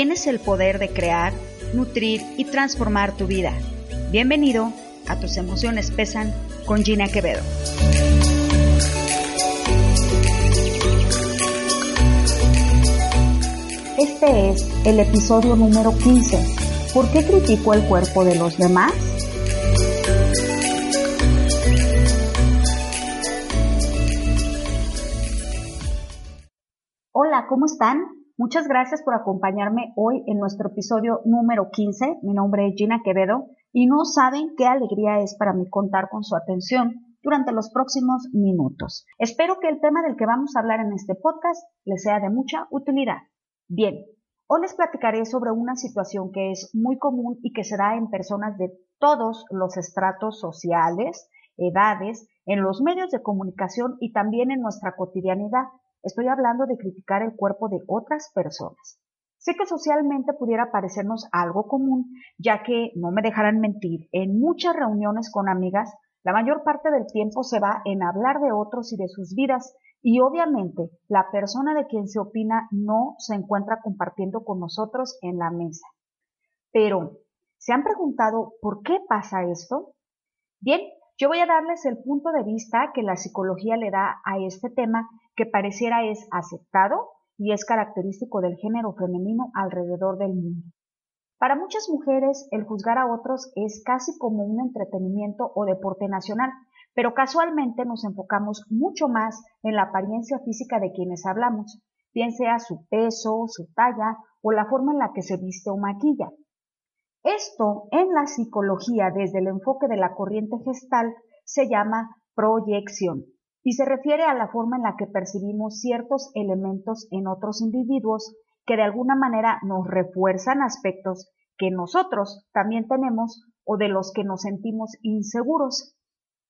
tienes el poder de crear, nutrir y transformar tu vida. Bienvenido a Tus emociones pesan con Gina Quevedo. Este es el episodio número 15. ¿Por qué critico el cuerpo de los demás? Hola, ¿cómo están? Muchas gracias por acompañarme hoy en nuestro episodio número 15. Mi nombre es Gina Quevedo y no saben qué alegría es para mí contar con su atención durante los próximos minutos. Espero que el tema del que vamos a hablar en este podcast les sea de mucha utilidad. Bien, hoy les platicaré sobre una situación que es muy común y que se da en personas de todos los estratos sociales, edades, en los medios de comunicación y también en nuestra cotidianidad. Estoy hablando de criticar el cuerpo de otras personas. Sé que socialmente pudiera parecernos algo común, ya que, no me dejarán mentir, en muchas reuniones con amigas, la mayor parte del tiempo se va en hablar de otros y de sus vidas, y obviamente la persona de quien se opina no se encuentra compartiendo con nosotros en la mesa. Pero, ¿se han preguntado por qué pasa esto? Bien, yo voy a darles el punto de vista que la psicología le da a este tema que pareciera es aceptado y es característico del género femenino alrededor del mundo. Para muchas mujeres, el juzgar a otros es casi como un entretenimiento o deporte nacional, pero casualmente nos enfocamos mucho más en la apariencia física de quienes hablamos, bien sea su peso, su talla o la forma en la que se viste o maquilla. Esto en la psicología desde el enfoque de la corriente gestal se llama proyección y se refiere a la forma en la que percibimos ciertos elementos en otros individuos que de alguna manera nos refuerzan aspectos que nosotros también tenemos o de los que nos sentimos inseguros.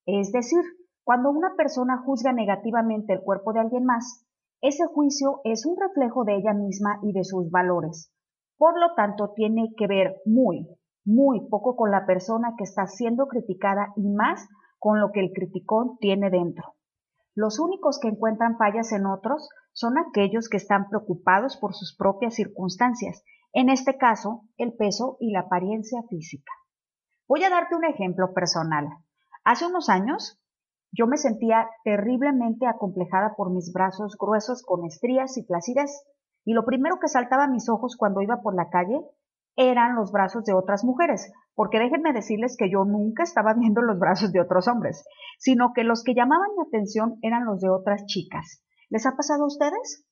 Es decir, cuando una persona juzga negativamente el cuerpo de alguien más, ese juicio es un reflejo de ella misma y de sus valores. Por lo tanto, tiene que ver muy, muy poco con la persona que está siendo criticada y más con lo que el criticón tiene dentro. Los únicos que encuentran fallas en otros son aquellos que están preocupados por sus propias circunstancias, en este caso, el peso y la apariencia física. Voy a darte un ejemplo personal. Hace unos años, yo me sentía terriblemente acomplejada por mis brazos gruesos con estrías y flacidez y lo primero que saltaba a mis ojos cuando iba por la calle eran los brazos de otras mujeres, porque déjenme decirles que yo nunca estaba viendo los brazos de otros hombres, sino que los que llamaban mi atención eran los de otras chicas. ¿Les ha pasado a ustedes?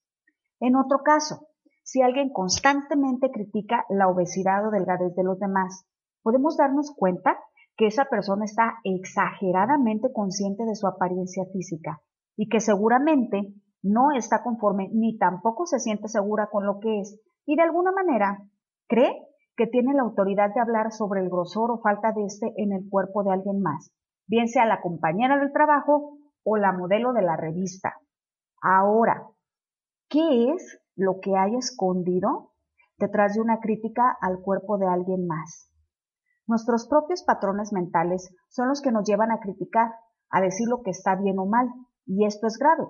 En otro caso, si alguien constantemente critica la obesidad o delgadez de los demás, podemos darnos cuenta que esa persona está exageradamente consciente de su apariencia física y que seguramente no está conforme ni tampoco se siente segura con lo que es y de alguna manera cree que tiene la autoridad de hablar sobre el grosor o falta de este en el cuerpo de alguien más, bien sea la compañera del trabajo o la modelo de la revista. Ahora, ¿qué es lo que hay escondido detrás de una crítica al cuerpo de alguien más? Nuestros propios patrones mentales son los que nos llevan a criticar, a decir lo que está bien o mal, y esto es grave,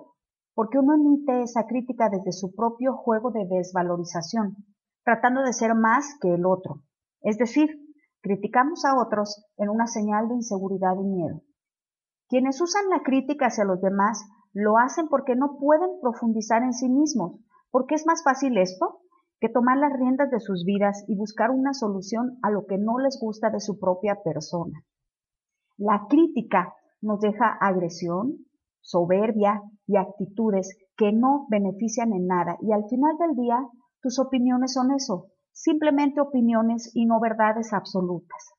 porque uno emite esa crítica desde su propio juego de desvalorización, tratando de ser más que el otro. Es decir, criticamos a otros en una señal de inseguridad y miedo. Quienes usan la crítica hacia los demás lo hacen porque no pueden profundizar en sí mismos, porque es más fácil esto que tomar las riendas de sus vidas y buscar una solución a lo que no les gusta de su propia persona. La crítica nos deja agresión, soberbia y actitudes que no benefician en nada y al final del día tus opiniones son eso, simplemente opiniones y no verdades absolutas.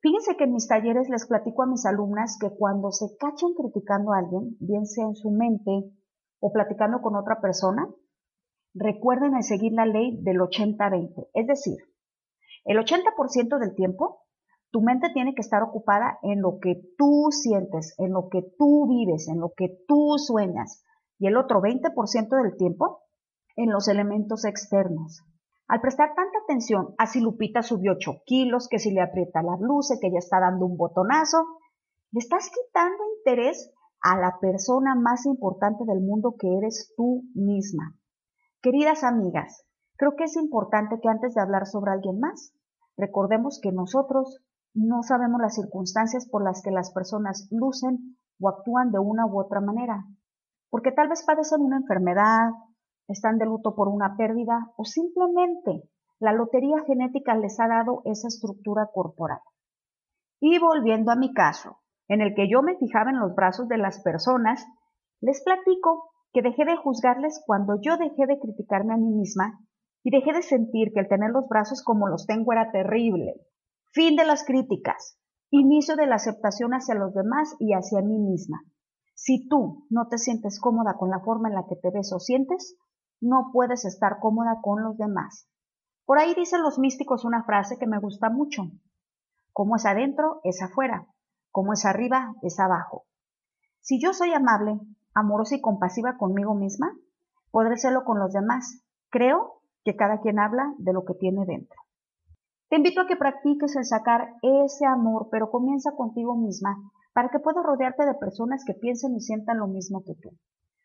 Fíjense que en mis talleres les platico a mis alumnas que cuando se cachan criticando a alguien, bien sea en su mente o platicando con otra persona, recuerden seguir la ley del 80-20, es decir, el 80% del tiempo tu mente tiene que estar ocupada en lo que tú sientes, en lo que tú vives, en lo que tú sueñas. Y el otro 20% del tiempo en los elementos externos. Al prestar tanta atención a si Lupita subió 8 kilos, que si le aprieta la blusa, que ya está dando un botonazo, le estás quitando interés a la persona más importante del mundo que eres tú misma. Queridas amigas, Creo que es importante que antes de hablar sobre alguien más, recordemos que nosotros no sabemos las circunstancias por las que las personas lucen o actúan de una u otra manera, porque tal vez padecen una enfermedad, están de luto por una pérdida o simplemente la lotería genética les ha dado esa estructura corporal. Y volviendo a mi caso, en el que yo me fijaba en los brazos de las personas, les platico que dejé de juzgarles cuando yo dejé de criticarme a mí misma y dejé de sentir que el tener los brazos como los tengo era terrible. Fin de las críticas. Inicio de la aceptación hacia los demás y hacia mí misma. Si tú no te sientes cómoda con la forma en la que te ves o sientes, no puedes estar cómoda con los demás. Por ahí dicen los místicos una frase que me gusta mucho. Como es adentro, es afuera. Como es arriba, es abajo. Si yo soy amable, amorosa y compasiva conmigo misma, podré serlo con los demás. Creo que cada quien habla de lo que tiene dentro. Te invito a que practiques el sacar ese amor, pero comienza contigo misma para que puedas rodearte de personas que piensen y sientan lo mismo que tú.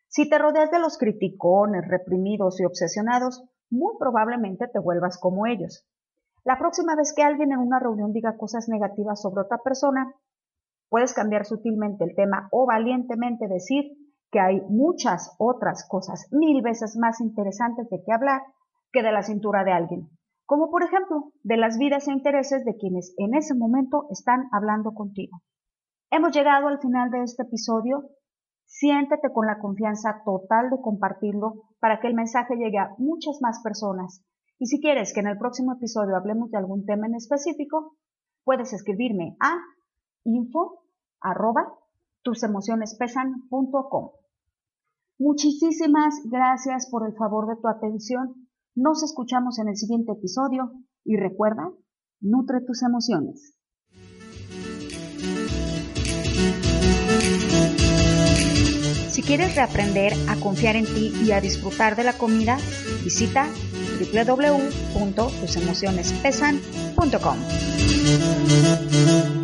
Si te rodeas de los criticones, reprimidos y obsesionados, muy probablemente te vuelvas como ellos. La próxima vez que alguien en una reunión diga cosas negativas sobre otra persona, puedes cambiar sutilmente el tema o valientemente decir que hay muchas otras cosas mil veces más interesantes de qué hablar que de la cintura de alguien, como por ejemplo de las vidas e intereses de quienes en ese momento están hablando contigo. Hemos llegado al final de este episodio Siéntete con la confianza total de compartirlo para que el mensaje llegue a muchas más personas. Y si quieres que en el próximo episodio hablemos de algún tema en específico, puedes escribirme a info tusemocionespesan.com. Muchísimas gracias por el favor de tu atención. Nos escuchamos en el siguiente episodio y recuerda, nutre tus emociones. Quieres reaprender a confiar en ti y a disfrutar de la comida, visita www.tusemocionespesan.com.